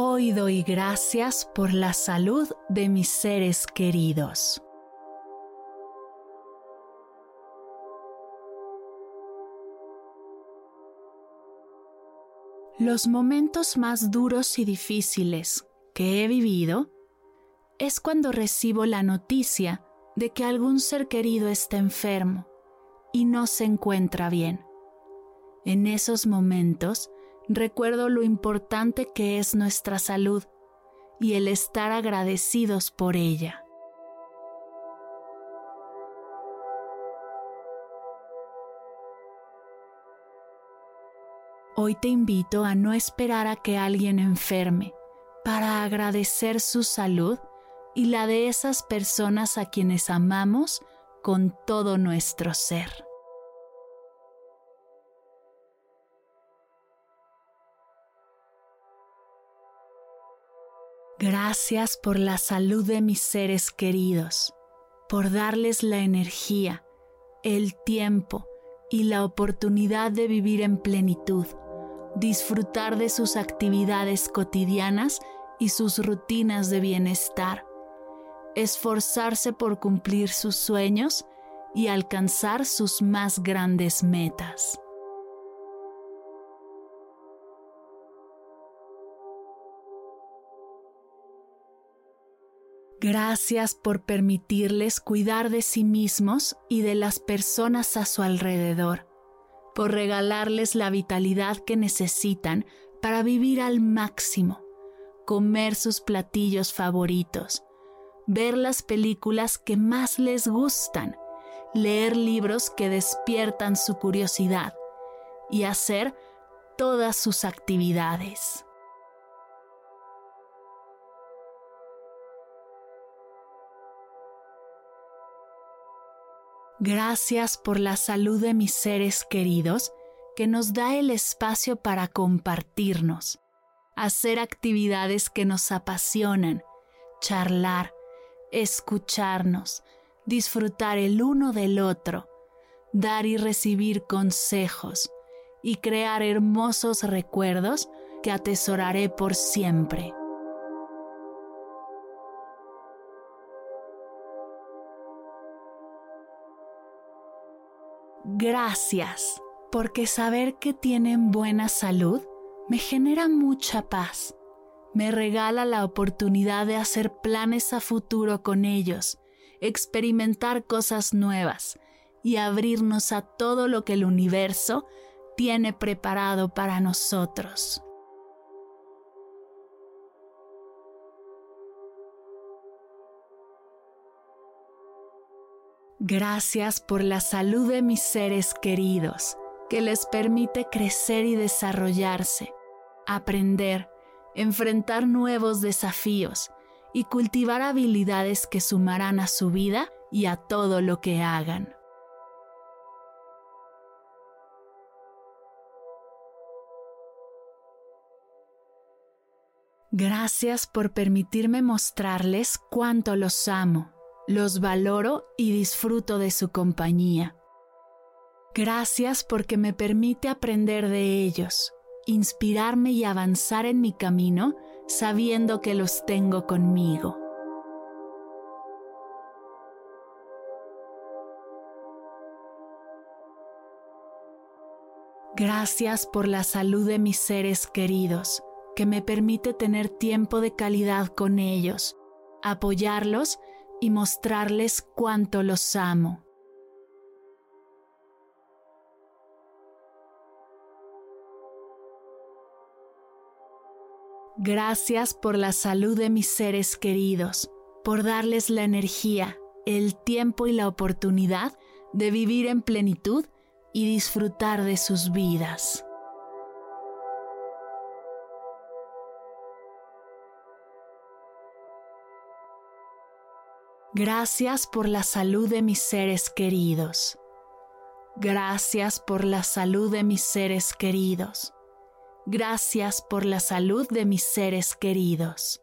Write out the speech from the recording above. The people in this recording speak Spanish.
Hoy doy gracias por la salud de mis seres queridos. Los momentos más duros y difíciles que he vivido es cuando recibo la noticia de que algún ser querido está enfermo y no se encuentra bien. En esos momentos recuerdo lo importante que es nuestra salud y el estar agradecidos por ella. Hoy te invito a no esperar a que alguien enferme para agradecer su salud y la de esas personas a quienes amamos con todo nuestro ser. Gracias por la salud de mis seres queridos, por darles la energía, el tiempo y la oportunidad de vivir en plenitud disfrutar de sus actividades cotidianas y sus rutinas de bienestar, esforzarse por cumplir sus sueños y alcanzar sus más grandes metas. Gracias por permitirles cuidar de sí mismos y de las personas a su alrededor por regalarles la vitalidad que necesitan para vivir al máximo, comer sus platillos favoritos, ver las películas que más les gustan, leer libros que despiertan su curiosidad y hacer todas sus actividades. Gracias por la salud de mis seres queridos que nos da el espacio para compartirnos, hacer actividades que nos apasionan, charlar, escucharnos, disfrutar el uno del otro, dar y recibir consejos y crear hermosos recuerdos que atesoraré por siempre. Gracias, porque saber que tienen buena salud me genera mucha paz. Me regala la oportunidad de hacer planes a futuro con ellos, experimentar cosas nuevas y abrirnos a todo lo que el universo tiene preparado para nosotros. Gracias por la salud de mis seres queridos, que les permite crecer y desarrollarse, aprender, enfrentar nuevos desafíos y cultivar habilidades que sumarán a su vida y a todo lo que hagan. Gracias por permitirme mostrarles cuánto los amo los valoro y disfruto de su compañía. Gracias porque me permite aprender de ellos, inspirarme y avanzar en mi camino sabiendo que los tengo conmigo. Gracias por la salud de mis seres queridos, que me permite tener tiempo de calidad con ellos, apoyarlos y mostrarles cuánto los amo. Gracias por la salud de mis seres queridos, por darles la energía, el tiempo y la oportunidad de vivir en plenitud y disfrutar de sus vidas. Gracias por la salud de mis seres queridos. Gracias por la salud de mis seres queridos. Gracias por la salud de mis seres queridos.